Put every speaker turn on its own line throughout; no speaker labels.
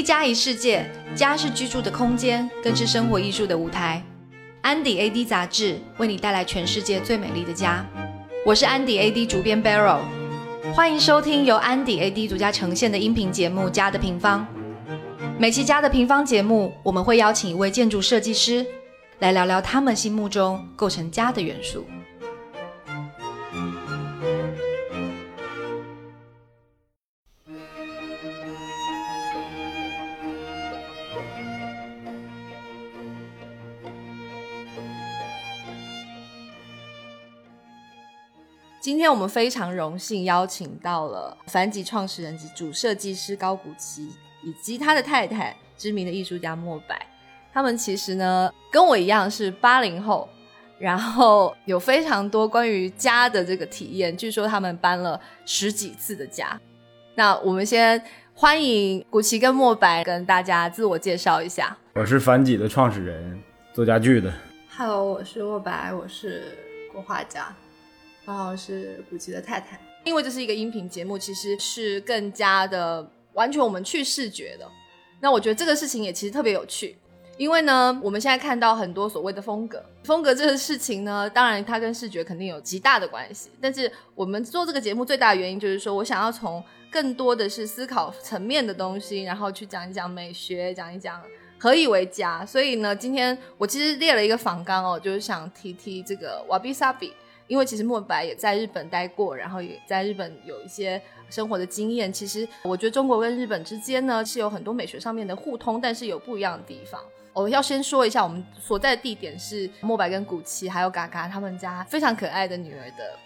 一家一世界，家是居住的空间，更是生活艺术的舞台。安迪 AD 杂志为你带来全世界最美丽的家。我是安迪 AD 主编 Barrow，欢迎收听由安迪 AD 独家呈现的音频节目《家的平方》。每期《家的平方》节目，我们会邀请一位建筑设计师来聊聊他们心目中构成家的元素。天我们非常荣幸邀请到了凡吉创始人及主设计师高古奇，以及他的太太知名的艺术家莫白。他们其实呢跟我一样是八零后，然后有非常多关于家的这个体验。据说他们搬了十几次的家。那我们先欢迎古奇跟莫白跟大家自我介绍一下。
我是凡几的创始人，做家具的。
Hello，我是莫白，我是国画家。然后是古奇的太太，
因为这是一个音频节目，其实是更加的完全我们去视觉的。那我觉得这个事情也其实特别有趣，因为呢，我们现在看到很多所谓的风格，风格这个事情呢，当然它跟视觉肯定有极大的关系。但是我们做这个节目最大的原因就是说我想要从更多的是思考层面的东西，然后去讲一讲美学，讲一讲何以为家。所以呢，今天我其实列了一个访纲哦，就是想提提这个瓦比萨比。因为其实莫白也在日本待过，然后也在日本有一些生活的经验。其实我觉得中国跟日本之间呢是有很多美学上面的互通，但是有不一样的地方。我要先说一下，我们所在的地点是莫白跟古奇还有嘎嘎他们家非常可爱的女儿的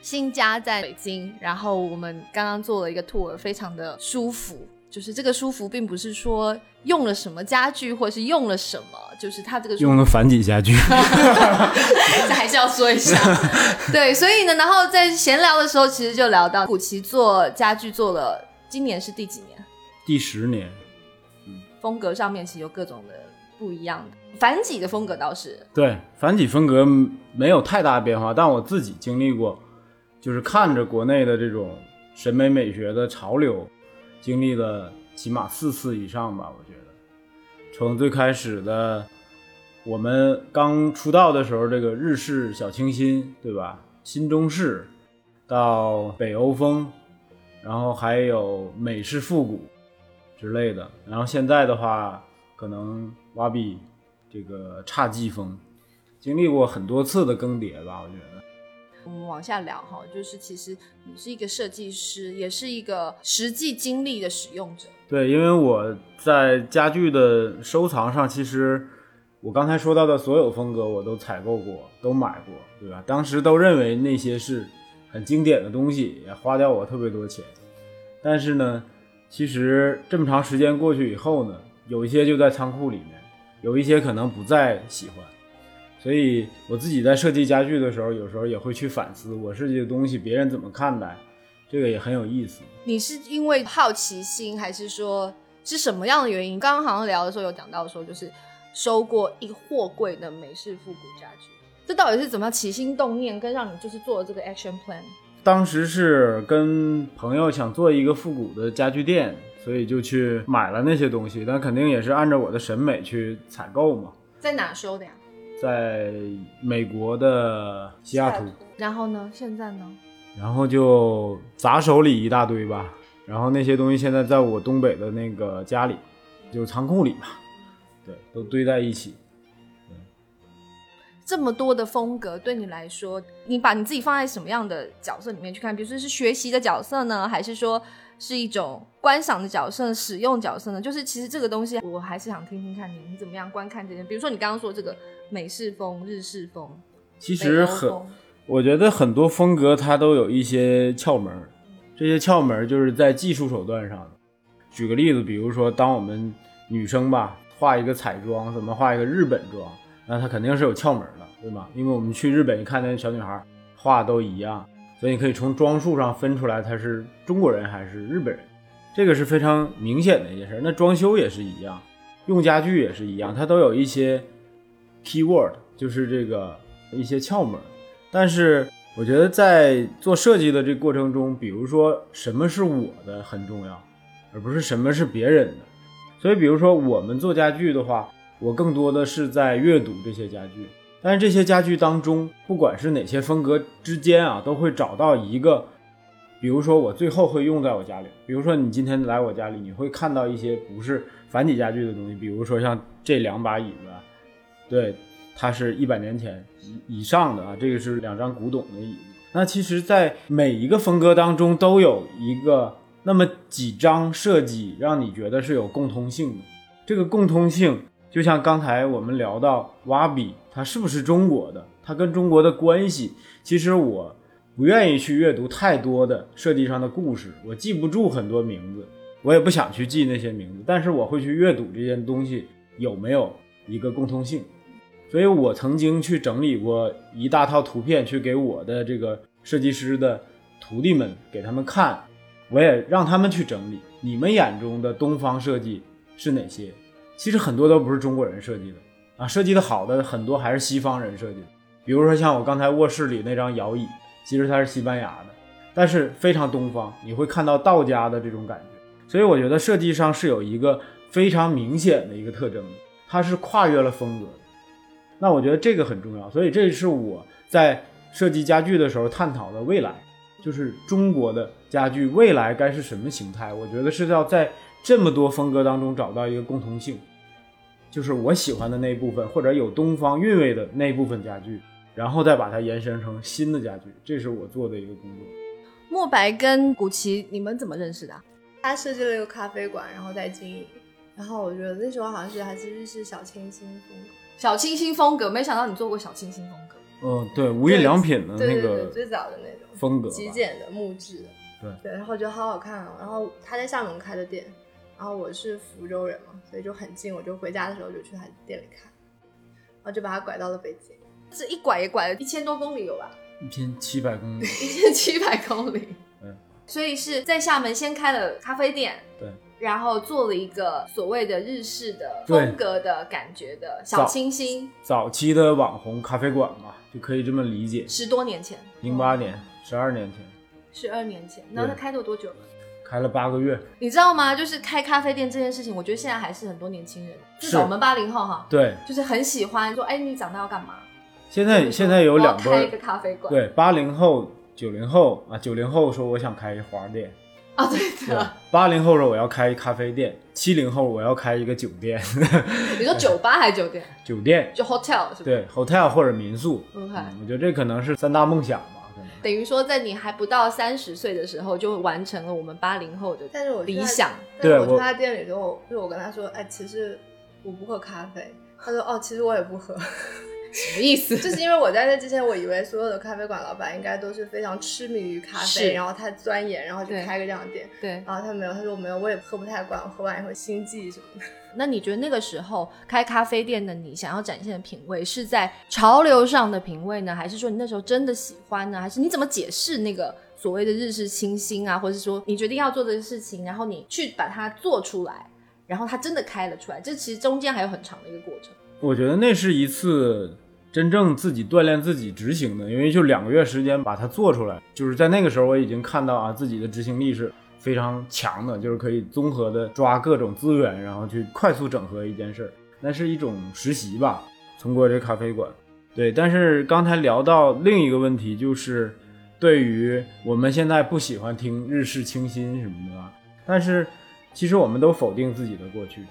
新家在北京。然后我们刚刚做了一个 tour，非常的舒服。就是这个舒服，并不是说用了什么家具，或者是用了什么，就是它这个
用了繁几家具，
这还是要说一下。对，所以呢，然后在闲聊的时候，其实就聊到古奇做家具做了，今年是第几年？
第十年。
嗯，风格上面其实有各种的不一样的。繁几的风格倒是
对，繁几风格没有太大变化，但我自己经历过，就是看着国内的这种审美美学的潮流。经历了起码四次以上吧，我觉得，从最开始的我们刚出道的时候，这个日式小清新，对吧？新中式，到北欧风，然后还有美式复古之类的，然后现在的话，可能瓦比这个侘寂风，经历过很多次的更迭吧，我觉得。
我们往下聊哈，就是其实你是一个设计师，也是一个实际经历的使用者。
对，因为我在家具的收藏上，其实我刚才说到的所有风格我都采购过，都买过，对吧？当时都认为那些是很经典的东西，也花掉我特别多钱。但是呢，其实这么长时间过去以后呢，有一些就在仓库里面，有一些可能不再喜欢。所以我自己在设计家具的时候，有时候也会去反思我设计的东西别人怎么看待，这个也很有意思。
你是因为好奇心，还是说是什么样的原因？刚刚好像聊的时候有讲到说，就是收过一货柜的美式复古家具，这到底是怎么样起心动念，跟让你就是做这个 action plan？
当时是跟朋友想做一个复古的家具店，所以就去买了那些东西，但肯定也是按照我的审美去采购嘛。
在哪收的呀？
在美国的西雅图，
然后呢？现在呢？
然后就砸手里一大堆吧。然后那些东西现在在我东北的那个家里，就是仓库里吧。对，都堆在一起。
这么多的风格，对你来说，你把你自己放在什么样的角色里面去看？比如说是学习的角色呢，还是说是一种观赏的角色、使用角色呢？就是其实这个东西，我还是想听听看你你怎么样观看这些。比如说你刚刚说这个。美式风、日式风，
其实很，我觉得很多风格它都有一些窍门，这些窍门就是在技术手段上的。举个例子，比如说，当我们女生吧画一个彩妆，怎么画一个日本妆，那它肯定是有窍门的，对吧？因为我们去日本一看那小女孩画都一样，所以你可以从装束上分出来他是中国人还是日本人，这个是非常明显的一件事。那装修也是一样，用家具也是一样，它都有一些。Keyword 就是这个一些窍门，但是我觉得在做设计的这过程中，比如说什么是我的很重要，而不是什么是别人的。所以，比如说我们做家具的话，我更多的是在阅读这些家具。但是这些家具当中，不管是哪些风格之间啊，都会找到一个，比如说我最后会用在我家里。比如说你今天来我家里，你会看到一些不是繁体家具的东西，比如说像这两把椅子，对，它是一百年前以以上的啊，这个是两张古董的椅子。那其实，在每一个风格当中，都有一个那么几张设计，让你觉得是有共通性的。这个共通性，就像刚才我们聊到瓦比。它是不是中国的？它跟中国的关系，其实我不愿意去阅读太多的设计上的故事，我记不住很多名字，我也不想去记那些名字，但是我会去阅读这件东西有没有一个共通性。所以我曾经去整理过一大套图片，去给我的这个设计师的徒弟们给他们看，我也让他们去整理，你们眼中的东方设计是哪些？其实很多都不是中国人设计的。啊，设计的好的很多还是西方人设计的，比如说像我刚才卧室里那张摇椅，其实它是西班牙的，但是非常东方，你会看到道家的这种感觉。所以我觉得设计上是有一个非常明显的一个特征，它是跨越了风格的。那我觉得这个很重要，所以这是我在设计家具的时候探讨的未来，就是中国的家具未来该是什么形态。我觉得是要在这么多风格当中找到一个共同性。就是我喜欢的那一部分，或者有东方韵味的那一部分家具，然后再把它延伸成新的家具，这是我做的一个工作。
莫白跟古奇，你们怎么认识的？
他设计了一个咖啡馆，然后在经营。然后我觉得那时候好像是还是日式小清新风格，
小清新风格。没想到你做过小清新风格。
嗯，对，无印良品的那
个最早的那种
风格，
极简的木质的。
对
对，然后觉得好好看哦。然后他在厦门开的店。然后我是福州人嘛，所以就很近，我就回家的时候就去他店里看，然后就把他拐到了北京。
这一拐也拐了一千多公里有吧？
一千七百公里。
一千七百公里。
嗯。
所以是在厦门先开了咖啡店，
对。
然后做了一个所谓的日式的风格的感觉的小清新。
早期的网红咖啡馆嘛，就可以这么理解。
十多年前。
零八年，十二年前。
十二年前，那他开了多久了？
开了八个月，
你知道吗？就是开咖啡店这件事情，我觉得现在还是很多年轻人，至少我们八零后哈，
对，
就是很喜欢说，哎，你长大要干嘛？
现在现在有两
开一个咖啡馆，
对，八零后、九零后啊，九零后说我想开一花店
啊，对的，
八零后说我要开一咖啡店，七零后我要开一个酒店。
你说酒吧还是酒店？
酒店
就 hotel 是吧？对
，hotel 或者民宿。
OK，
我觉得这可能是三大梦想。
等于说，在你还不到三十岁的时候，就完成了我们八零后的
但是我
理想。
对，我去他店里之后，就我跟他说，哎，其实我不喝咖啡。他说，哦，其实我也不喝。
什么意思？
就是因为我在那之前，我以为所有的咖啡馆老板应该都是非常痴迷于咖啡，然后他钻研，然后就开个这样的店。
对。
然后他没有，他说我没有，我也喝不太惯，我喝完以后心悸什么的。
那你觉得那个时候开咖啡店的你想要展现的品味是在潮流上的品味呢，还是说你那时候真的喜欢呢？还是你怎么解释那个所谓的日式清新啊，或者说你决定要做的事情，然后你去把它做出来，然后它真的开了出来？这其实中间还有很长的一个过程。
我觉得那是一次真正自己锻炼自己执行的，因为就两个月时间把它做出来，就是在那个时候我已经看到啊自己的执行力是。非常强的，就是可以综合的抓各种资源，然后去快速整合一件事儿，那是一种实习吧。通过这咖啡馆，对。但是刚才聊到另一个问题，就是对于我们现在不喜欢听日式清新什么的，但是其实我们都否定自己的过去，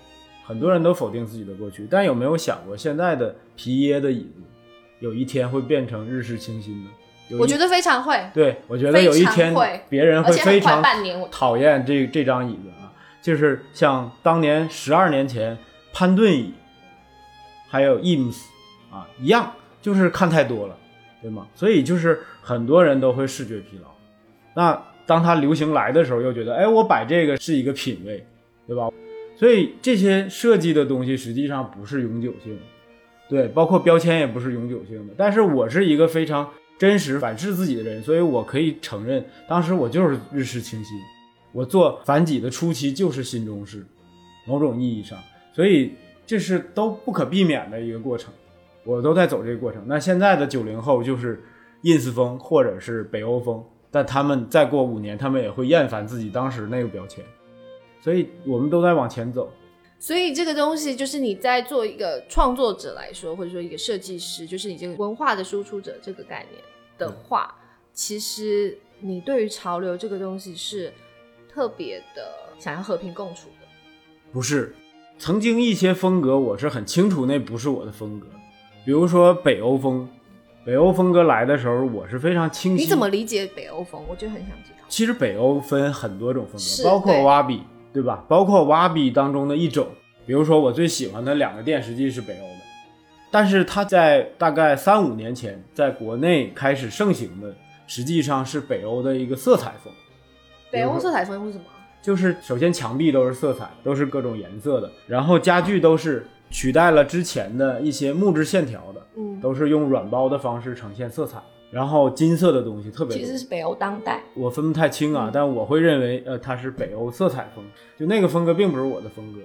很多人都否定自己的过去。但有没有想过，现在的皮耶的椅子，有一天会变成日式清新呢？
我觉得非常会，
对我觉得有一天别人会非常讨厌这这张椅子啊，就是像当年十二年前潘顿椅，还有 IMS 啊一样，就是看太多了，对吗？所以就是很多人都会视觉疲劳。那当它流行来的时候，又觉得哎，我摆这个是一个品味，对吧？所以这些设计的东西实际上不是永久性的，对，包括标签也不是永久性的。但是我是一个非常。真实反噬自己的人，所以我可以承认，当时我就是日式清新。我做繁几的初期就是新中式，某种意义上，所以这是都不可避免的一个过程。我都在走这个过程。那现在的九零后就是 ins 风或者是北欧风，但他们再过五年，他们也会厌烦自己当时那个标签。所以我们都在往前走。
所以这个东西就是你在做一个创作者来说，或者说一个设计师，就是你这个文化的输出者这个概念的话，其实你对于潮流这个东西是特别的想要和平共处的。
不是，曾经一些风格我是很清楚那不是我的风格，比如说北欧风，北欧风格来的时候我是非常清晰。
你怎么理解北欧风？我就很想知道。
其实北欧分很多种风格，包括
对
瓦比，对吧？包括瓦比当中的一种，比如说我最喜欢的两个店，实际是北欧的，但是它在大概三五年前在国内开始盛行的，实际上是北欧的一个色彩风。
北欧色彩风是什么？
就是首先墙壁都是色彩，都是各种颜色的，然后家具都是取代了之前的一些木质线条的，
嗯，
都是用软包的方式呈现色彩，然后金色的东西特别多。
其实是北欧当代。
我分不太清啊，但我会认为，呃，它是北欧色彩风，就那个风格并不是我的风格，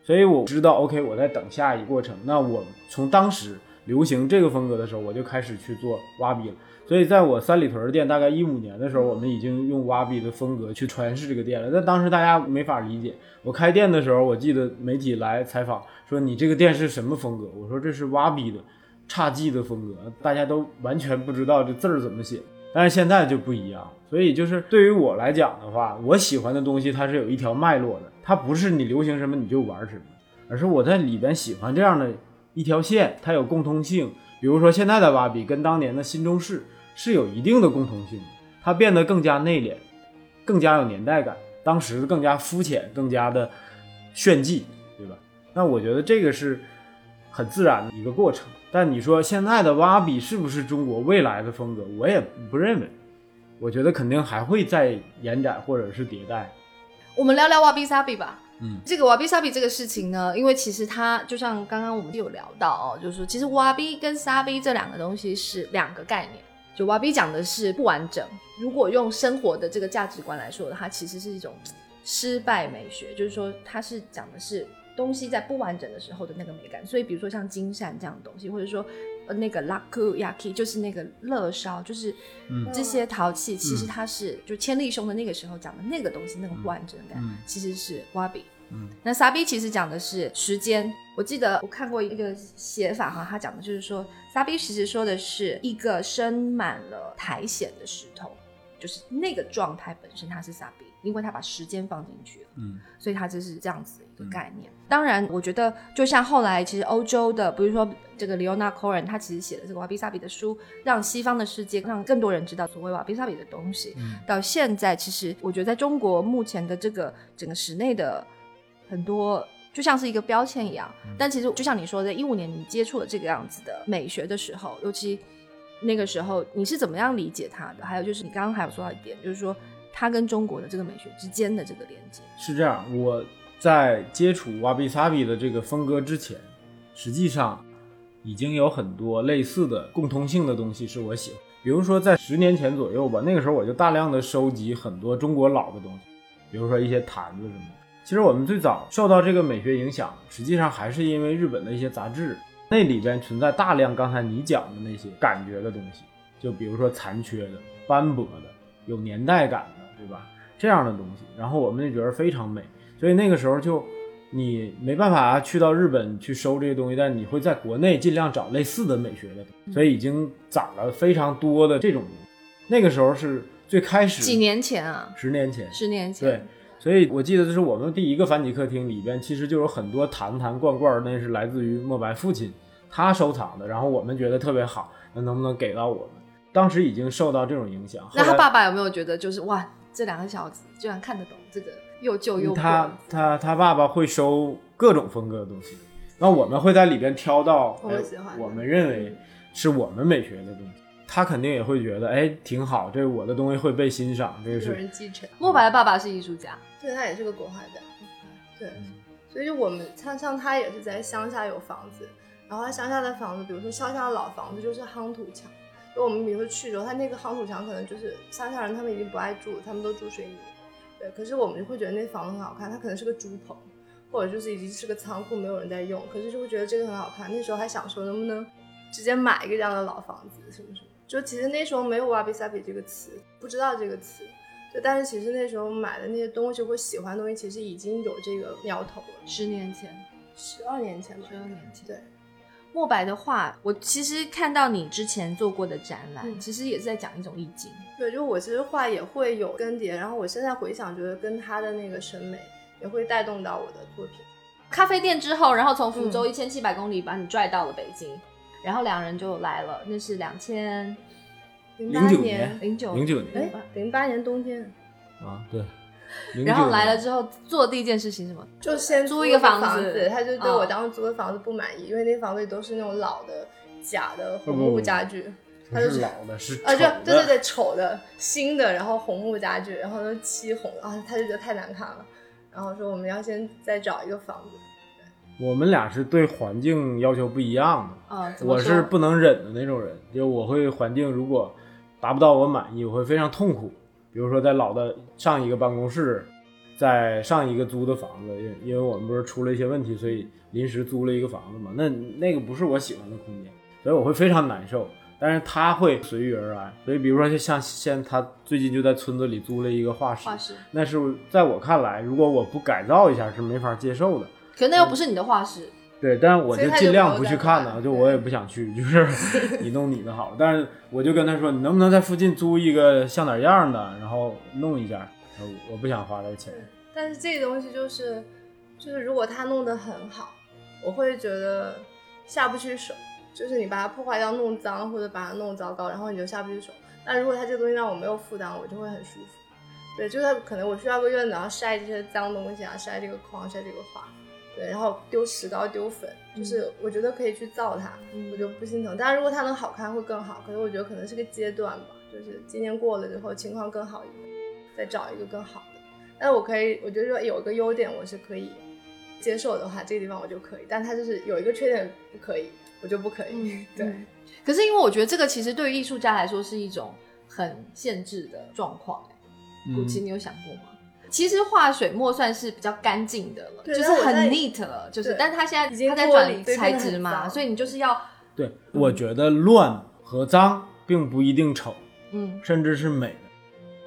所以我知道，OK，我在等下一过程。那我从当时流行这个风格的时候，我就开始去做挖逼了。所以在我三里屯店大概一五年的时候，我们已经用挖逼的风格去诠释这个店了。但当时大家没法理解。我开店的时候，我记得媒体来采访说：“你这个店是什么风格？”我说：“这是挖逼的侘寂的风格。”大家都完全不知道这字儿怎么写。但是现在就不一样，所以就是对于我来讲的话，我喜欢的东西它是有一条脉络的，它不是你流行什么你就玩什么，而是我在里边喜欢这样的一条线，它有共通性。比如说现在的瓦比跟当年的新中式是有一定的共通性的，它变得更加内敛，更加有年代感，当时更加肤浅，更加的炫技，对吧？那我觉得这个是很自然的一个过程。但你说现在的挖比是不是中国未来的风格？我也不认为。我觉得肯定还会再延展或者是迭代。
我们聊聊瓦比萨比吧。
嗯，
这个瓦比萨比这个事情呢，因为其实它就像刚刚我们有聊到哦，就是说其实瓦比跟沙比这两个东西是两个概念。就瓦比讲的是不完整，如果用生活的这个价值观来说的，它其实是一种失败美学，就是说它是讲的是东西在不完整的时候的那个美感。所以比如说像金扇这样的东西，或者说呃那个拉库亚 k 就是那个乐烧，就是
嗯
这些陶器，其实它是就千利兄的那个时候讲的那个东西，那个不完整感，
嗯
其实是瓦比。
嗯
那萨比其实讲的是时间。我记得我看过一个写法哈，他讲的就是说，萨比其实说的是一个生满了苔藓的石头，就是那个状态本身它是萨比，因为他把时间放进去了。
嗯
所以他就是这样子的一个概念。当然，我觉得就像后来其实欧洲的，比如说这个 Leona Cohen，他其实写的这个瓦比萨比的书，让西方的世界让更多人知道所谓瓦比萨比的东西。
嗯
到现在，其实我觉得在中国目前的这个整个室内的很多。就像是一个标签一样，但其实就像你说的，一五年你接触了这个样子的美学的时候，尤其那个时候你是怎么样理解它的？还有就是你刚刚还有说到一点，就是说它跟中国的这个美学之间的这个连接。
是这样，我在接触瓦比萨比的这个风格之前，实际上已经有很多类似的共通性的东西是我喜欢。比如说在十年前左右吧，那个时候我就大量的收集很多中国老的东西，比如说一些坛子什么的。其实我们最早受到这个美学影响，实际上还是因为日本的一些杂志，那里边存在大量刚才你讲的那些感觉的东西，就比如说残缺的、斑驳的、有年代感的，对吧？这样的东西，然后我们就觉得非常美，所以那个时候就你没办法去到日本去收这些东西，但你会在国内尽量找类似的美学的，所以已经攒了非常多的这种。那个时候是最开始
几年前啊，
十年前，
十年前，
对，所以我记得就是我们第一个繁体客厅里边，其实就有很多坛坛罐罐，那是来自于莫白父亲他收藏的，然后我们觉得特别好，那能不能给到我们？当时已经受到这种影响。
那他爸爸有没有觉得就是哇，这两个小子居然看得懂这个又旧又破。
他他他爸爸会收各种风格的东西，那我们会在里边挑到
我们
哎
喜欢的
我们认为是我们美学的东西。他肯定也会觉得，哎，挺好，这我的东西会被欣赏，这个
有
是
人继承。
莫白的爸爸是艺术家，
对他也是个国画家，对，
嗯
所以就我们像像他也是在乡下有房子，然后他乡下的房子，比如说乡下的老房子就是夯土墙，就我们比如说去的时候，他那个夯土墙可能就是乡下人他们已经不爱住了，他们都住水泥，对，可是我们就会觉得那房子很好看，它可能是个猪棚，或者就是已经是个仓库，没有人在用，可是就会觉得这个很好看，那时候还想说能不能直接买一个这样的老房子什么什么，就其实那时候没有瓦比萨比这个词，不知道这个词。就，但是其实那时候买的那些东西或喜欢的东西，其实已经有这个苗头了。
十年前，
十二年前吧，
十二年前。
对，
墨白的画，我其实看到你之前做过的展览，
嗯
其实也是在讲一种意境。
对，就我其实画也会有更迭，然后我现在回想，觉得跟他的那个审美也会带动到我的作品。
咖啡店之后，然后从福州
嗯
一千七百公里把你拽到了北京，然后两人就来了，那是两千
零八
09
年
年，
零九
零九年
哎，零八年冬天
啊，对。09
然后来了之后做第一件事情什么？
就先
租一个
一房
房子
他就对我
哦
当时租的房子不满意，因为那房子里都是那种老的假的红木家具。
不
他就是
老的，是
啊，就对对对，丑的、新的，然后红木家具，然后都漆红啊，他就觉得太难看了，然后说我们要先再找一个房子。
我们俩是对环境要求不一样的。
啊，
我是不能忍的那种人，就我会环境如果达不到我满意，我会非常痛苦。比如说在老的上一个办公室，在上一个租的房子，因因为我们不是出了一些问题，所以临时租了一个房子嘛。那那个不是我喜欢的空间，所以我会非常难受。但是他会随遇而安，所以比如说就像现他最近就在村子里租了一个画室，
画室，
那是在我看来，如果我不改造一下是没法接受的。
可那又不是你的画室，
对，但是我
就
尽量不去看
玩
呢，就我也不想去，就是你弄你的好。但是我就跟他说，你能不能在附近租一个像点样的，然后弄一下。呃我不想花这钱。
但是这个东西就是，就是如果他弄得很好，我会觉得下不去手。就是你把它破坏掉、弄脏，或者把它弄糟糕，然后你就下不去手。但如果它这个东西让我没有负担，我就会很舒服。对，就是可能我需要个院子，然后晒这些脏东西啊，晒这个框，晒这个画，对，然后丢石膏、丢粉，就是我觉得可以去造它，我就不心疼。当然，如果它能好看会更好，可是我觉得可能是个阶段吧，就是今年过了之后情况更好一点，再找一个更好的。但我可以，我觉得说有一个优点我是可以接受的话，这个地方我就可以。但它就是有一个缺点不可以，我就不可以。
嗯
对，
嗯可是因为我觉得这个其实对于艺术家来说是一种很限制的状况、欸。古奇，
嗯
你有想过吗？其实画水墨算是比较干净的了，就是很 neat 了，就是，但是他现在
已经
他在转材
对变得很
质嘛，所以你就是要，
对，我觉得乱和脏并不一定丑，
嗯
甚至是美的。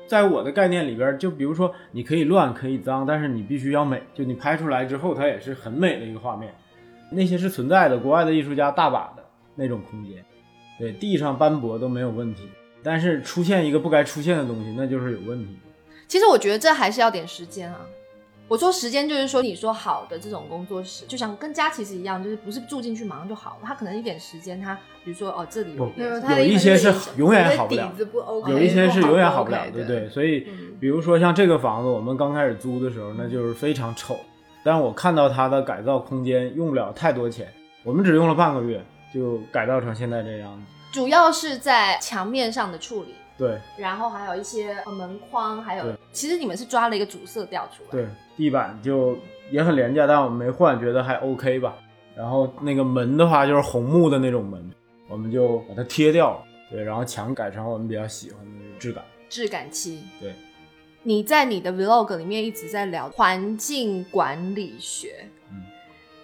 在我的概念里边，就比如说你可以乱，可以脏，但是你必须要美。就你拍出来之后，它也是很美的一个画面。那些是存在的，国外的艺术家大把的那种空间，对，地上斑驳都没有问题。但是出现一个不该出现的东西，那就是有问题。
其实我觉得这还是要点时间啊。我说时间就是说，你说好的这种工作室，就像跟家其实一样，就是不是住进去马上就好了，他可能一点时间，他比如说哦这里有一
些是
是
永远好不了
底子不 OK，
有一些是永远好不了，对不对？所以
嗯，
比如说像这个房子，我们刚开始租的时候，那就是非常丑。但我看到它的改造空间用不了太多钱，我们只用了半个月就改造成现在这样子。
主要是在墙面上的处理，
对
然后还有一些呃门框，还有其实你们是抓了一个主色调出来，
对，地板就也很廉价，但我们没换，觉得还 OK 吧。然后那个门的话就是红木的那种门，我们就把它贴掉了。对，然后墙改成我们比较喜欢的那种质感。
质感漆。
对，
你在你的 vlog 里面一直在聊环境管理学，
嗯，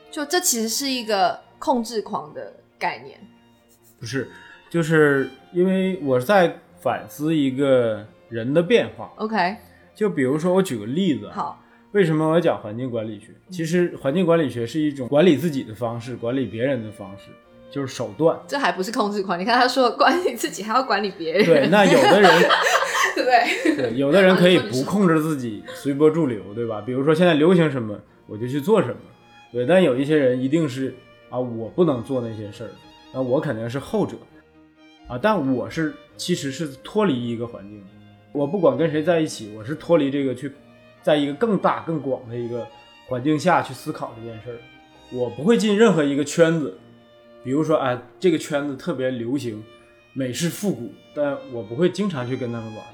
就这其实是一个控制狂的概念。
不是，就是因为我在反思一个人的变化。
OK，
就比如说，我举个例子，，
好，
为什么我讲环境管理学？其实环境管理学是一种管理自己的方式，管理别人的方式，就是手段。
这还不是控制狂。你看他说管理自己，还要管理别人，
对，那有的人，
对不对？
对，有的人可以不控制自己，随波逐流，对吧？比如说现在流行什么，我就去做什么。对，但有一些人一定是啊，我不能做那些事儿，那我肯定是后者啊。但我是其实是脱离一个环境，我不管跟谁在一起，我是脱离这个去，在一个更大更广的一个环境下去思考这件事儿。我不会进任何一个圈子，比如说啊，这个圈子特别流行美式复古，但我不会经常去跟他们玩。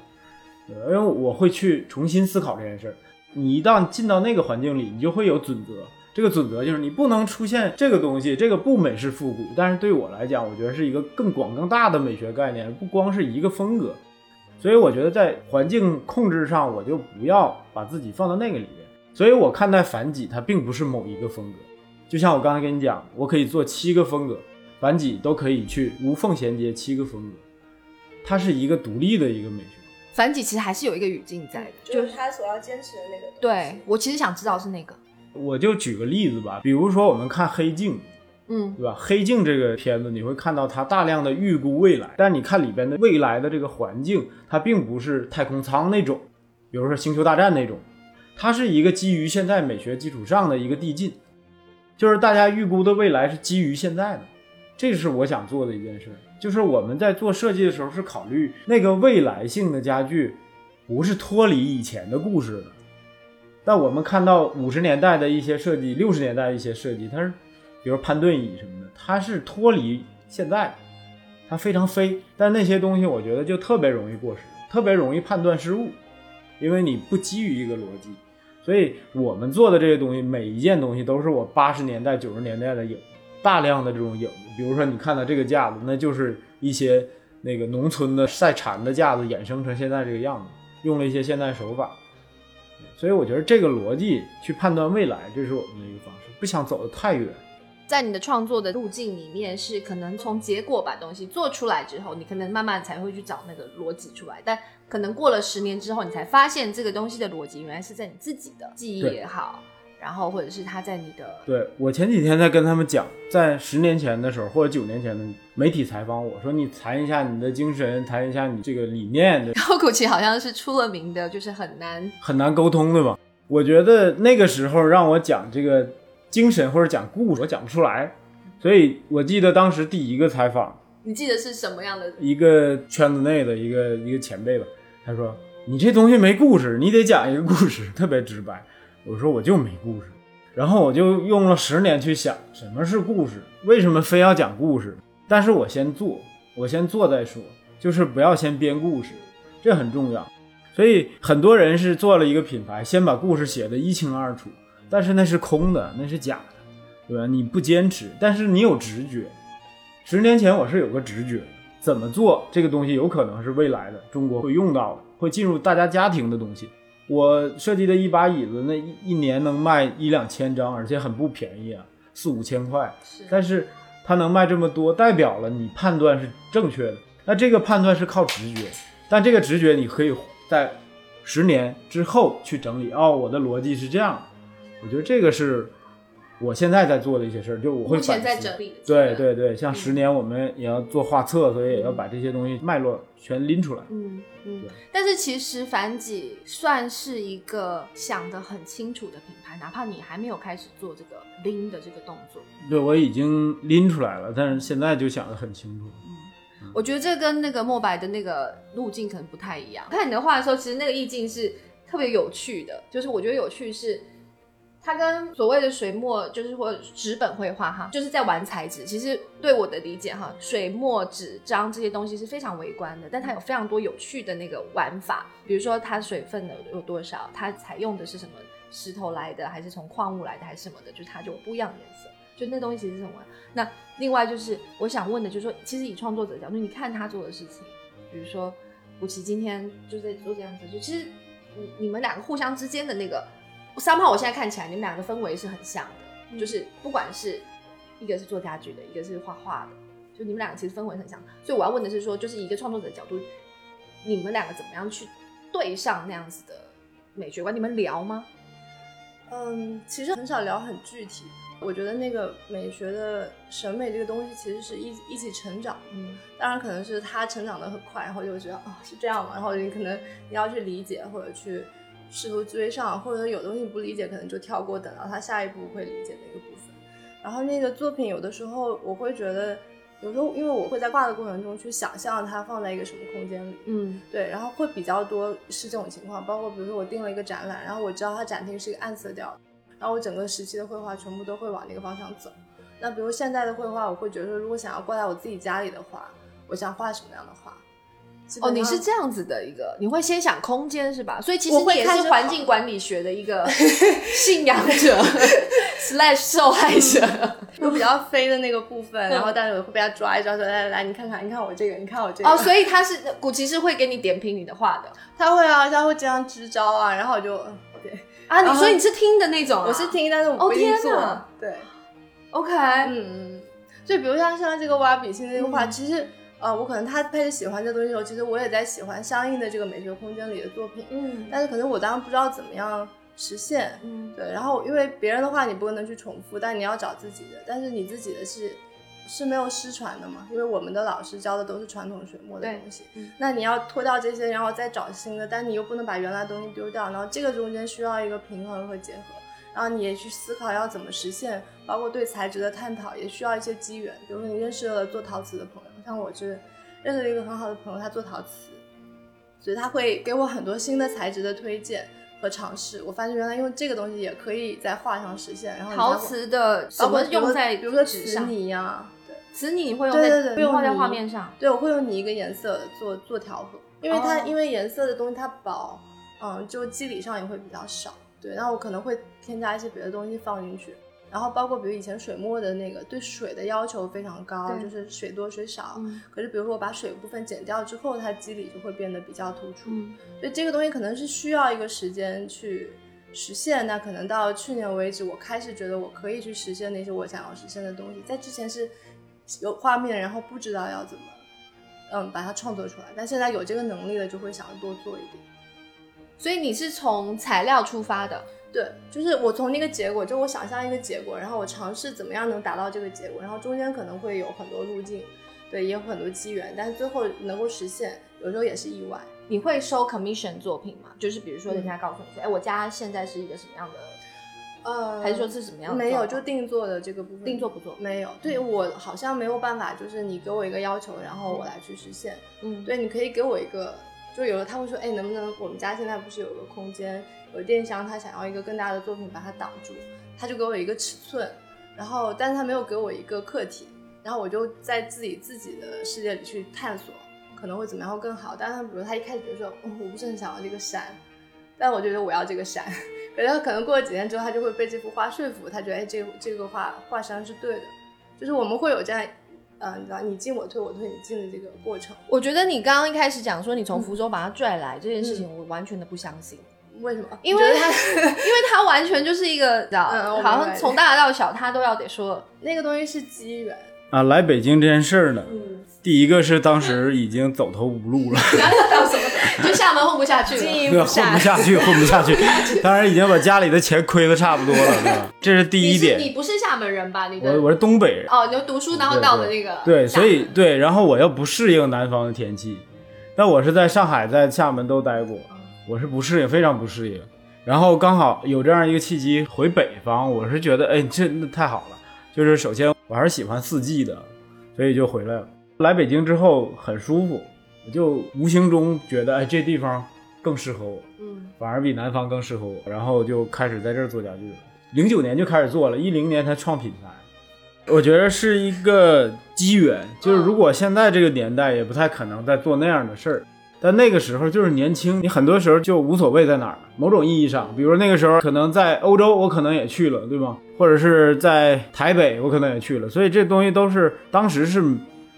因为我会去重新思考这件事儿。你一旦进到那个环境里，你就会有准则。这个准则就是你不能出现这个东西，这个不美式复古。但是对我来讲，我觉得是一个更广更大的美学概念，不光是一个风格。所以我觉得在环境控制上，我就不要把自己放到那个里面。所以我看待反几，它并不是某一个风格。就像我刚才跟你讲，我可以做七个风格，反几都可以去无缝衔接七个风格，它是一个独立的一个美学。
反几其实还是有一个语境在的，
就是他所要坚持的那个。
对我其实想知道是那个。
我就举个例子吧，比如说我们看《黑镜》，
嗯，
对吧？《黑镜》这个片子，你会看到它大量的预估未来，但你看里边的未来的这个环境，它并不是太空舱那种，比如说《星球大战》那种，它是一个基于现在美学基础上的一个递进，就是大家预估的未来是基于现在的，这是我想做的一件事，就是我们在做设计的时候是考虑那个未来性的家具，不是脱离以前的故事的。但我们看到五十年代的一些设计，六十年代一些设计，它是，比如潘顿椅什么的，它是脱离现在，它非常飞。但那些东西我觉得就特别容易过时，特别容易判断失误，因为你不基于一个逻辑。所以我们做的这些东西，每一件东西都是我八十年代、九十年代的影，大量的这种影。比如说你看到这个架子，那就是一些那个农村的晒蝉的架子衍生成现在这个样子，用了一些现代手法。所以我觉得这个逻辑去判断未来，这是我们的一个方式，不想走得太远。
在你的创作的路径里面，是可能从结果把东西做出来之后，你可能慢慢才会去找那个逻辑出来。但可能过了十年之后，你才发现这个东西的逻辑原来是在你自己的记忆也好。然后，或者是他在你的
对我前几天在跟他们讲，在十年前的时候，或者九年前的媒体采访我说，你谈一下你的精神，谈一下你这个理念。
然后古奇好像是出了名的，就是很难
很难沟通，对吧？我觉得那个时候让我讲这个精神或者讲故事，我讲不出来。所以我记得当时第一个采访，
你记得是什么样的？
一个圈子内的一个一个前辈吧，他说：“你这东西没故事，你得讲一个故事，特别直白。”我说我就没故事，然后我就用了十年去想什么是故事，为什么非要讲故事？但是我先做，我先做再说，就是不要先编故事，这很重要。所以很多人是做了一个品牌，先把故事写得一清二楚，但是那是空的，那是假的，对吧？你不坚持，但是你有直觉。十年前我是有个直觉，怎么做这个东西有可能是未来的中国会用到的，会进入大家家庭的东西。我设计的一把椅子，那一一年能卖一两千张，而且很不便宜啊，四五千块。
是，
但是它能卖这么多，代表了你判断是正确的。那这个判断是靠直觉，但这个直觉你可以在十年之后去整理。哦，我的逻辑是这样。我觉得这个是。我现在在做的一些事儿，就我会
目前在整理。
对对对，像十年我们也要做画册，所以也要把这些东西脉络全拎出来。
嗯嗯。但是其实反几算是一个想得很清楚的品牌，哪怕你还没有开始做这个拎的这个动作。
对，我已经拎出来了，但是现在就想得很清楚。
嗯，我觉得这跟那个墨白的那个路径可能不太一样。看你的画的时候，其实那个意境是特别有趣的，就是我觉得有趣是。它跟所谓的水墨就是或纸本绘画哈，就是在玩材质。其实对我的理解哈，水墨纸张这些东西是非常微观的，但它有非常多有趣的那个玩法。比如说它水分的有多少，它采用的是什么石头来的，还是从矿物来的，还是什么的，就它就不一样的颜色。就那东西其实是什么。那另外就是我想问的，就是说，其实以创作者角度，你看他做的事情，比如说古奇今天就在做这样子，就其实你你们两个互相之间的那个。三炮，我现在看起来你们两个氛围是很像的，就是不管是一个是做家具的，一个是画画的，就你们两个其实氛围很像。所以我要问的是说，就是一个创作者的角度，你们两个怎么样去对上那样子的美学观？你们聊吗？
嗯，其实很少聊很具体。我觉得那个美学的审美这个东西，其实是一一起成长。嗯，当然可能是他成长的很快，然后就觉得哦是这样嘛，然后你可能你要去理解或者去。试图追上，或者有东西不理解，可能就跳过，等到他下一步会理解的一个部分。然后那个作品有的时候我会觉得，有时候因为我会在画的过程中去想象它放在一个什么空间里，
嗯，
对，然后会比较多是这种情况。包括比如说我定了一个展览，然后我知道它展厅是一个暗色调，然后我整个时期的绘画全部都会往那个方向走。那比如现在的绘画，我会觉得说，如果想要挂在我自己家里的话，我想画什么样的画？
哦，你是这样子的一个，你会先想空间是吧？所以其实你也是环境管理学的一个 信仰者，slash 受害者，
有比较飞的那个部分，然后但是我会被他抓一抓，说来来来，你看看，你看我这个，你看我这个。
哦，所以他是古奇是会给你点评你的话的，
他会啊，他会这样支招啊，然后我就对
啊，你说你是听的那种，
我是听，但是我不一定做。对
，OK，
嗯嗯，就比如像像这个挖笔芯这个画，其实。呃，我可能他开始喜欢这东西的时候，其实我也在喜欢相应的这个美学空间里的作品，
嗯
但是可能我当时不知道怎么样实现，
嗯
对，然后因为别人的话你不可能去重复，但你要找自己的，但是你自己的是是没有失传的嘛，因为我们的老师教的都是传统水墨的东西
嗯，
那你要脱掉这些，然后再找新的，但你又不能把原来的东西丢掉，然后这个中间需要一个平衡和结合。然后你也去思考要怎么实现，包括对材质的探讨，也需要一些机缘。比如说你认识了做陶瓷的朋友，像我是认识了一个很好的朋友，他做陶瓷，所以他会给我很多新的材质的推荐和尝试。我发现原来用这个东西也可以在画上实现。然后
陶瓷的什么用在
比如说瓷
纸上？
泥呀、对
瓷泥你会用在
对对对
会用画在画面上。
对，我会用泥一个颜色做做调和，因为它、
哦
因为颜色的东西它薄，嗯，就肌理上也会比较少。对，然后我可能会添加一些别的东西放进去，然后包括比如以前水墨的那个对水的要求非常高，就是水多水少。
嗯
可是比如说我把水部分剪掉之后，它肌理就会变得比较突出。
嗯
所以这个东西可能是需要一个时间去实现。那可能到去年为止，我开始觉得我可以去实现那些我想要实现的东西。在之前是有画面，然后不知道要怎么，嗯，把它创作出来。但现在有这个能力了，就会想要多做一点。
所以你是从材料出发的，
对，就是我从那个结果，就我想象一个结果，然后我尝试怎么样能达到这个结果，然后中间可能会有很多路径，对，也有很多机缘，但是最后能够实现，有时候也是意外。
你会收 commission 作品吗？就是比如说人家告诉你说，哎、我家现在是一个什么样的，
呃，
还是说是什么样的
没有，就定做的这个部分，
定做不做？
没有。对我好像没有办法，就是你给我一个要求，然后我来去实现。
嗯，
对，你可以给我一个，就有的他会说，哎，能不能我们家现在不是有个空间，有电箱，他想要一个更大的作品把它挡住，他就给我一个尺寸，然后但是他没有给我一个课题，然后我就在自己自己的世界里去探索，可能会怎么样会更好。但是他比如他一开始就说，嗯，我不是很想要这个山，但我觉得我要这个山，可是可能过了几年之后，他就会被这幅画说服，他觉得哎，这这个画画山是对的，就是我们会有这样。嗯，你知道，你进我退，我退你进的这个过程，
我觉得你刚刚一开始讲说你
嗯
从福州把他拽来、这件事情，我完全的不相信，
为什么？
因为
他
因为他完全就是一个，你知道，好像从大到小他都要得说，
那个东西是机缘，
啊，来北京这件事儿呢，
嗯，
第一个是当时已经走投无路了，
然后到什么，就厦门混不下去了，
经营
对，混不下去，混不下去。当然已经把家里的钱亏的差不多了，对吧？这是第一点。
你不是厦门人吧？你
我我是东北人，
哦，你就读书然后到的那个
对，所以对，然后我又不适应南方的天气，但我是在上海、在厦门都待过，我是不适应，非常不适应。然后刚好有这样一个契机回北方，我是觉得，哎，这那太好了。就是首先我还是喜欢四季的，所以就回来了。来北京之后很舒服，我就无形中觉得，哎，这地方更适合我，
嗯
反而比南方更适合我。然后就开始在这儿做家具了。零九年就开始做了，一零年才创品牌。我觉得是一个机缘，就是如果现在这个年代也不太可能再做那样的事儿，但那个时候就是年轻，你很多时候就无所谓在哪儿。某种意义上，比如那个时候可能在欧洲，我可能也去了，对吗？或者是在台北，我可能也去了。所以这东西都是当时是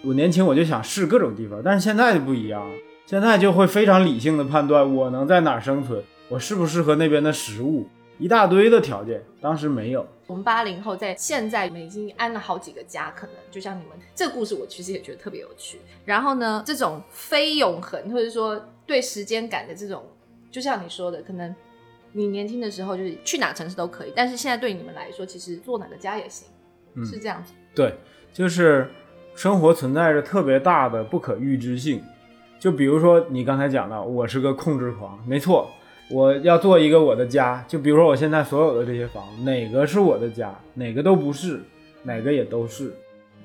我年轻，我就想试各种地方，但是现在就不一样了，现在就会非常理性的判断我能在哪儿生存，我适不适合那边的食物，一大堆的条件，当时没有。
我们八零后在现在已经安了好几个家，可能就像你们这个故事，我其实也觉得特别有趣。然后呢，这种非永恒或者说对时间感的这种，就像你说的，可能你年轻的时候就是去哪城市都可以，但是现在对你们来说，其实做哪个家也行，
嗯
是这样子。
对，就是生活存在着特别大的不可预知性。就比如说你刚才讲的，我是个控制狂，没错，我要做一个我的家。就比如说我现在所有的这些房子，哪个是我的家，哪个都不是，哪个也都是，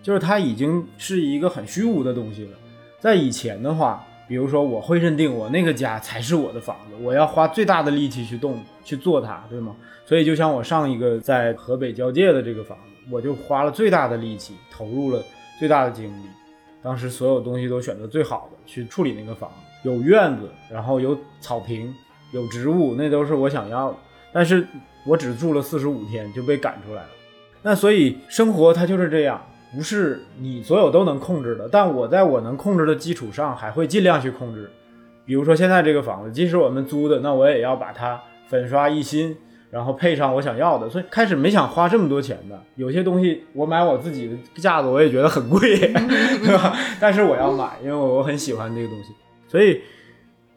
就是它已经是一个很虚无的东西了。在以前的话，比如说我会认定我那个家才是我的房子，我要花最大的力气去动去做它，对吗？所以就像我上一个在河北交界的这个房子，我就花了最大的力气，投入了最大的精力。当时所有东西都选择最好的去处理那个房，有院子，然后有草坪，有植物，那都是我想要的。但是我只住了四十五天就被赶出来了。那所以生活它就是这样，不是你所有都能控制的。但我在我能控制的基础上，还会尽量去控制。比如说现在这个房子，即使我们租的，那我也要把它粉刷一新，然后配上我想要的，所以开始没想花这么多钱的。有些东西我买我自己的架子，我也觉得很贵，对吧？但是我要买，因为我我很喜欢这个东西，所以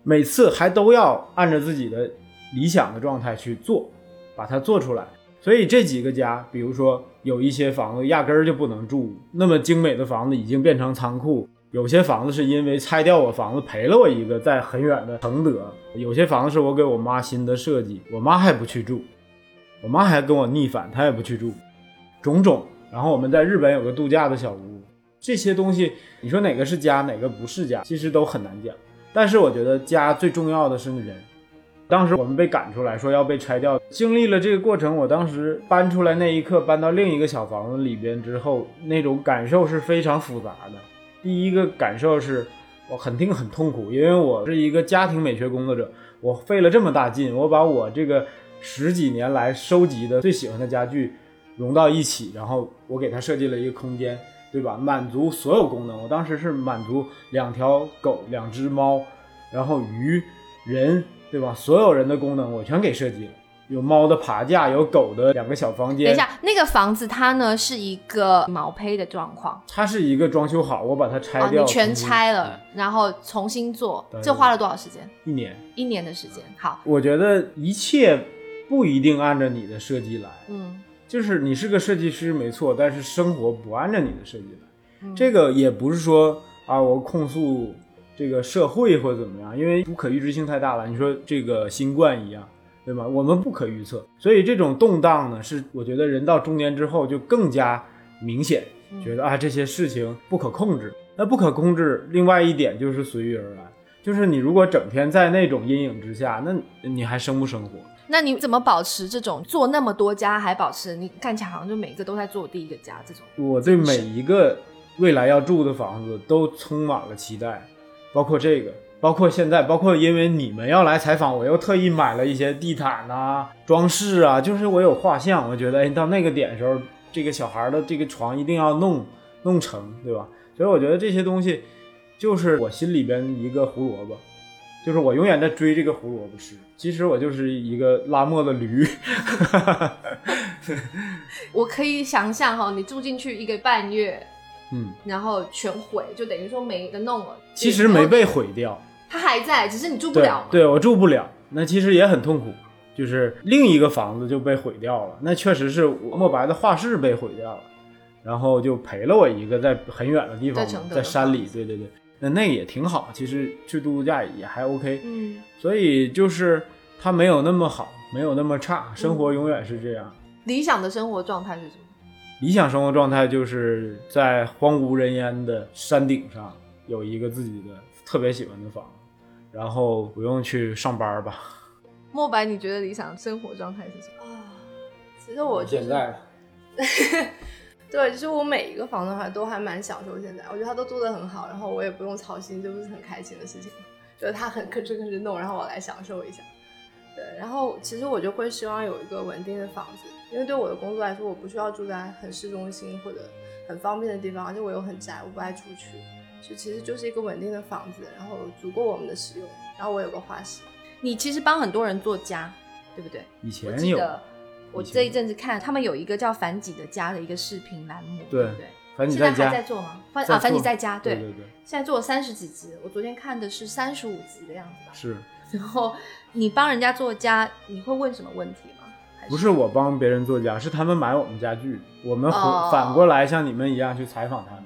每次还都要按照自己的理想的状态去做，把它做出来。所以这几个家，比如说有一些房子压根儿就不能住，那么精美的房子已经变成仓库。有些房子是因为拆掉我房子赔了我一个，在很远的承德。有些房子是我给我妈新的设计，我妈还不去住，我妈还跟我逆反，她也不去住，种种。然后我们在日本有个度假的小屋，这些东西你说哪个是家，哪个不是家，其实都很难讲。但是我觉得家最重要的是人。当时我们被赶出来，说要被拆掉，经历了这个过程，我当时搬出来那一刻，搬到另一个小房子里边之后，那种感受是非常复杂的。第一个感受是，我肯定很痛苦，因为我是一个家庭美学工作者，我费了这么大劲，我把我这个十几年来收集的最喜欢的家具融到一起，然后我给它设计了一个空间，对吧？满足所有功能。我当时是满足两条狗、两只猫，然后鱼、人，对吧？所有人的功能我全给设计了。有猫的爬架，有狗的两个小房间。
等一下，那个房子它呢是一个毛坯的状况，
它是一个装修好，我把它拆掉，
你全拆了，然后重新做，这花了多少时间？
一年，
一年的时间。好，
我觉得一切不一定按照你的设计来，
嗯，
就是你是个设计师没错，但是生活不按照你的设计来，这个也不是说啊，我控诉这个社会或者怎么样，因为不可预知性太大了。你说这个新冠一样。对吗？我们不可预测，所以这种动荡呢，是我觉得人到中年之后就更加明显，觉得啊这些事情不可控制。那不可控制，另外一点就是随遇而安，就是你如果整天在那种阴影之下，那你还生不生活？
那你怎么保持这种做那么多家还保持你看起来好像就每个都在做第一个家这种？
我对每一个未来要住的房子都充满了期待，包括这个。包括现在，包括因为你们要来采访，我又特意买了一些地毯呐、装饰啊，就是我有画像，我觉得哎，到那个点时候，这个小孩的这个床一定要弄弄成，对吧？所以我觉得这些东西就是我心里边一个胡萝卜，就是我永远在追这个胡萝卜吃。其实我就是一个拉磨的驴。
我可以想象哈，你住进去一个半月，
嗯，
然后全毁，就等于说没得弄了。
其实没被毁掉。
他还在，只是你住不了。
对我住不了，那其实也很痛苦。就是另一个房子就被毁掉了，那确实是莫白的画室被毁掉了，然后就陪了我一个在很远的地方，在山里。对对对，那那也挺好。其实去度度假也还 OK。
嗯，
所以就是它没有那么好，没有那么差，生活永远是这样。
理想的生活状态是什么？
理想生活状态就是在荒无人烟的山顶上有一个自己的特别喜欢的房。然后不用去上班吧？
莫白，你觉得理想生活状态是什么
啊？其实我
现在，
对，其实我每一个房子还都还蛮享受。现在我觉得他都做的很好，然后我也不用操心，就是很开心的事情。就是他很吭哧吭哧弄，然后我来享受一下。对，然后其实我就会希望有一个稳定的房子，因为对我的工作来说，我不需要住在很市中心或者很方便的地方，而且我又很宅，我不爱出去。就其实就是一个稳定的房子，然后足够我们的使用，然后我有个画室。
你其实帮很多人做家，对不对？
以前有。
我这一阵子看他们有一个叫反己的家的一个视频栏目，
对
不对？
反己在
家还在做吗？樊啊，反己在家，
对对对。
现在做了三十几集，我昨天看的是三十五集的样子吧。
是。
然后你帮人家做家，你会问什么问题吗？
不是我帮别人做家，是他们买我们家具，我们反过来像你们一样去采访他们。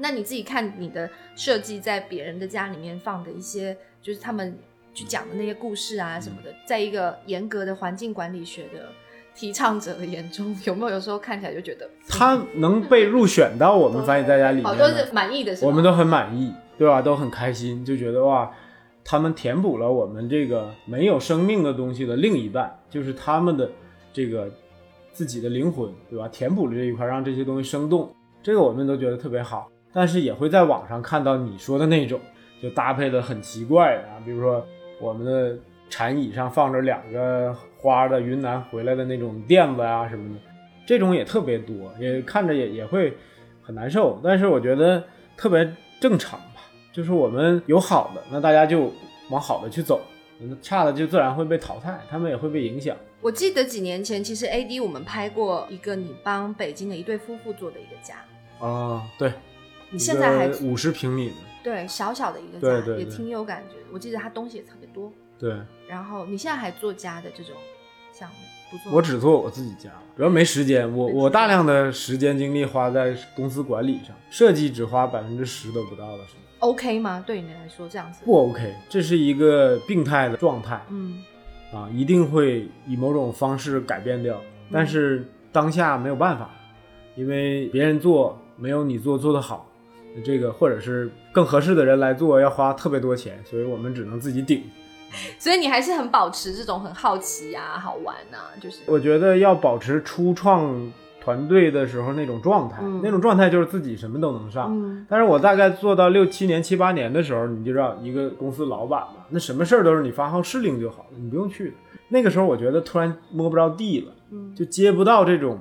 哦，那你自己看你的设计在别人的家里面放的一些，就是他们去讲的那些故事啊什么的，在一个严格的环境管理学的提倡者的眼中，有没有有时候看起来就觉得
他能被入选到我们翻译大家里面，好
多是满意的，
我们都很满意，对吧？都很开心，就觉得哇，他们填补了我们这个没有生命的东西的另一半，就是他们的这个自己的灵魂，对吧？填补了这一块，让这些东西生动。这个我们都觉得特别好，但是也会在网上看到你说的那种，就搭配的很奇怪的啊，比如说我们的禅椅上放着两个花的云南回来的那种垫子啊什么的，这种也特别多，也看着也也会很难受。但是我觉得特别正常吧，就是我们有好的，那大家就往好的去走，差的就自然会被淘汰，他们也会被影响。
我记得几年前，其实 A D 我们拍过一个你帮北京的一对夫妇做的一个家
啊，对，
你现在还
五十平米的，
对，小小的一个
家，对对，
也挺有感觉。我记得他东西也特别多，
对。
然后你现在还做家的这种项目不做？
我只做我自己家，主要没时间。我我大量的时间精力花在公司管理上，设计只花百分之十都不到的时候。
OK 吗？对你来说这样子
不 OK，这是一个病态的状态。
嗯。
啊，一定会以某种方式改变掉，但是当下没有办法，因为别人做没有你做做得好，这个或者是更合适的人来做要花特别多钱，所以我们只能自己顶。
所以你还是很保持这种很好奇啊、好玩啊，就是
我觉得要保持初创。团队的时候那种状态，那种状态就是自己什么都能上。但是我大概做到六七年、七八年的时候，你就知道一个公司老板嘛，那什么事儿都是你发号施令就好了，你不用去。那个时候我觉得突然摸不着地了，就接不到这种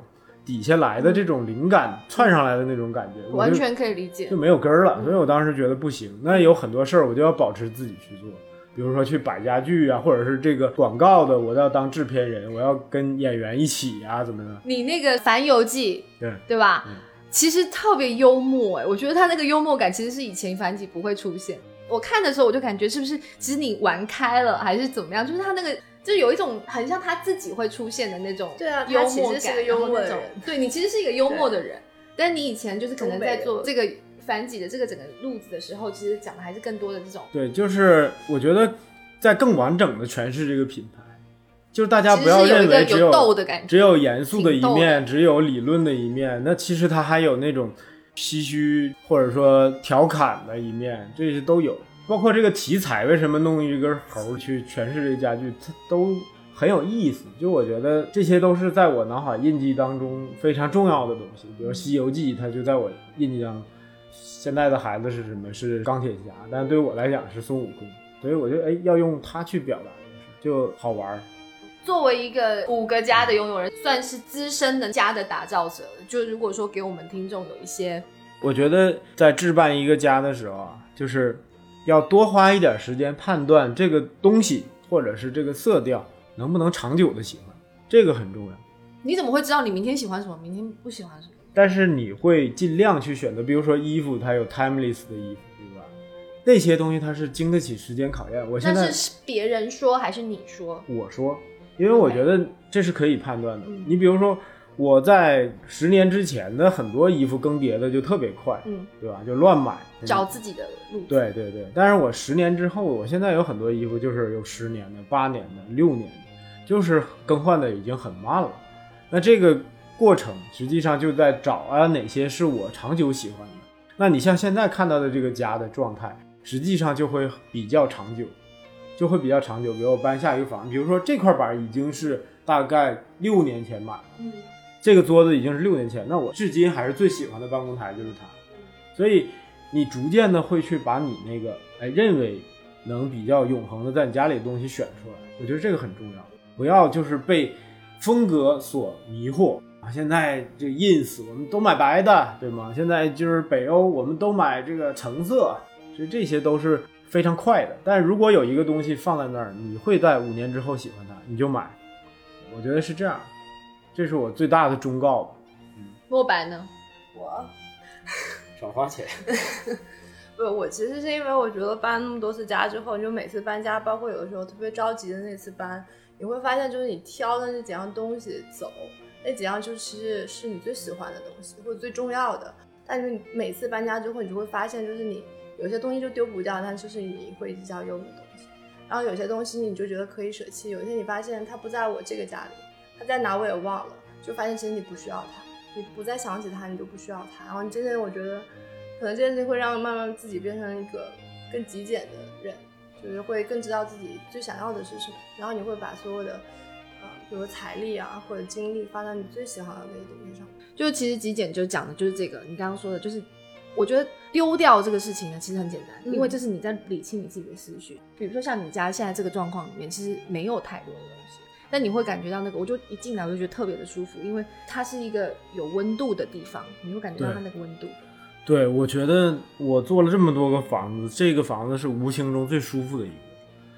底下来的这种灵感窜上来的那种感觉，
完全可以理解，
就没有根儿了。所以我当时觉得不行，那有很多事儿我就要保持自己去做。比如说去摆家具啊，或者是这个广告的，我要当制片人，我要跟演员一起啊，怎么的？
你那个《凡游记》
对
对吧？其实特别幽默哎，我觉得他那个幽默感其实是以前凡几不会出现。我看的时候我就感觉是不是其实你玩开了还是怎么样？就是他那个就有一种很像他自己会出现的那种
对啊，
幽默
感，是个幽默的人。
对你其实是一个幽默的人，但你以前就是可能在做这个反己的这个整个路子的时候，其实讲的还是更多的这种。
对，就是我觉得。在更完整的诠释这个品牌，就是大家不要认为只有只有严肃的一面，只有理论的一面。那其实它还有那种唏嘘或者说调侃的一面，这些都有。包括这个题材，为什么弄一根猴去诠释这个家具，它都很有意思。就我觉得这些都是在我脑海印记当中非常重要的东西。比如《西游记》，它就在我印记当。现在的孩子是什么？是钢铁侠，但对我来讲是孙悟空。所以我觉得，哎，要用它去表达这个事，就好玩儿。
作为一个五个家的拥有人，算是资深的家的打造者。就如果说给我们听众有一些，
我觉得在置办一个家的时候啊，就是要多花一点时间判断这个东西或者是这个色调能不能长久的喜欢，这个很重要。
你怎么会知道你明天喜欢什么，明天不喜欢什么？
但是你会尽量去选择，比如说衣服，它有 timeless 的衣服。对吧那些东西它是经得起时间考验。我现在
是别人说还是你说？
我说，因为我觉得这是可以判断的。你比如说，我在十年之前的很多衣服更迭的就特别快，
嗯，
对吧？就乱买，
找自己的路。
对对对。但是我十年之后，我现在有很多衣服就是有十年的、八年的、六年的，就是更换的已经很慢了。那这个过程实际上就在找啊，哪些是我长久喜欢的。那你像现在看到的这个家的状态。实际上就会比较长久，就会比较长久。比如我搬下一个房，比如说这块板已经是大概六年前买的，
嗯，
这个桌子已经是六年前，那我至今还是最喜欢的办公台就是它。所以你逐渐的会去把你那个哎认为能比较永恒的在你家里的东西选出来，我觉得这个很重要。不要就是被风格所迷惑啊！现在这 ins 我们都买白的，对吗？现在就是北欧我们都买这个橙色。所以这些都是非常快的，但如果有一个东西放在那儿，你会在五年之后喜欢它，你就买。我觉得是这样，这是我最大的忠告吧。
嗯，莫白呢？
我
少花钱。
不，我其实是因为我觉得搬那么多次家之后，你就每次搬家，包括有的时候特别着急的那次搬，你会发现就是你挑的那几样东西走，那几样就其实是你最喜欢的东西或者最重要的。但是你每次搬家之后，你就会发现就是你。有些东西就丢不掉，但就是你会一直要用的东西。然后有些东西你就觉得可以舍弃，有些你发现它不在我这个家里，它在哪我也忘了，就发现其实你不需要他，你不再想起他，你就不需要他。然后你真正我觉得，可能这件事情会让慢慢自己变成一个更极简的人，就是会更知道自己最想要的是什么。然后你会把所有的，呃，比如财力啊或者精力放在你最喜欢的那个东西上。
就是其实极简就讲的就是这个，你刚刚说的就是。我觉得丢掉这个事情呢，其实很简单，因为这是你在理清你自己的思绪。比如说像你家现在这个状况里面，其实没有太多的东西，但你会感觉到那个，我就一进来我就觉得特别的舒服，因为它是一个有温度的地方，你会感觉到它那个温度。
对，我觉得我做了这么多个房子，这个房子是无形中最舒服的一个，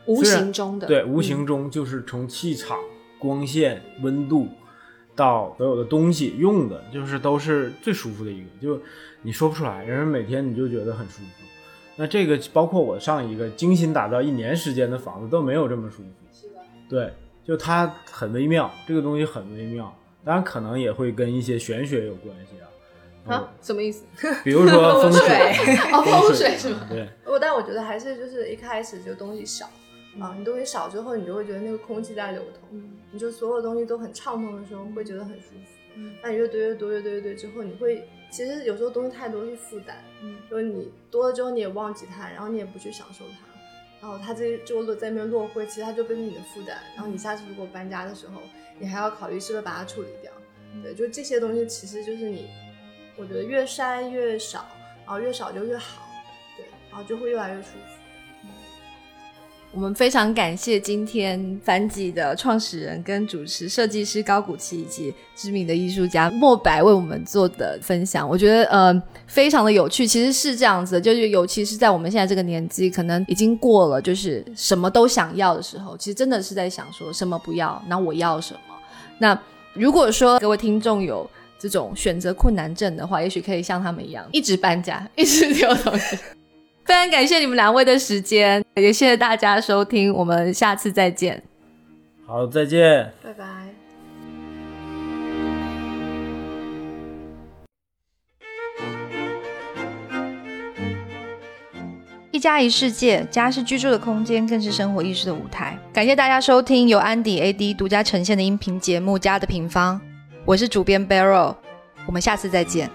无形中的，
对，无形中就是从气场、光线、温度到所有的东西用的，就是都是最舒服的一个，就你说不出来，人每天你就觉得很舒服。那这个包括我上一个精心打造一年时间的房子都没有这么舒服？对，就它很微妙，这个东西很微妙，当然可能也会跟一些玄学有关系啊。
啊，什么意思？
比如说 风水，
哦，风水是吧？
对。
我但我觉得还是就是一开始就东西少啊，你东西少之后，你就会觉得那个空气在流通，你就所有东西都很畅通的时候，会觉得很舒服。那你越堆越多越堆越堆之后，你会其实有时候东西太多是负担，嗯，就是你多了之后你也忘记它，然后你也不去享受它，然后它这就落在那边落灰，其实它就变成你的负担。然后你下次如果搬家的时候，你还要考虑是不是把它处理掉。对，就这些东西其实就是你。我觉得越筛越少，然后越少就越好，对，然后就会越来越舒服。
我们非常感谢今天凡几的创始人跟主持设计师高古奇以及知名的艺术家莫白为我们做的分享，我觉得呃非常的有趣。其实是这样子，就是尤其是在我们现在这个年纪，可能已经过了就是什么都想要的时候，其实真的是在想说什么不要，那我要什么。那如果说各位听众有。这种选择困难症的话，也许可以像他们一样，一直搬家，一直丢东西。非常感谢你们两位的时间，也谢谢大家收听，我们下次再见。
好，再见，
拜拜。
一家一世界，家是居住的空间，更是生活意识的舞台。感谢大家收听由安迪 AD 独家呈现的音频节目《家的平方》。我是主编 Barrel，我们下次再见。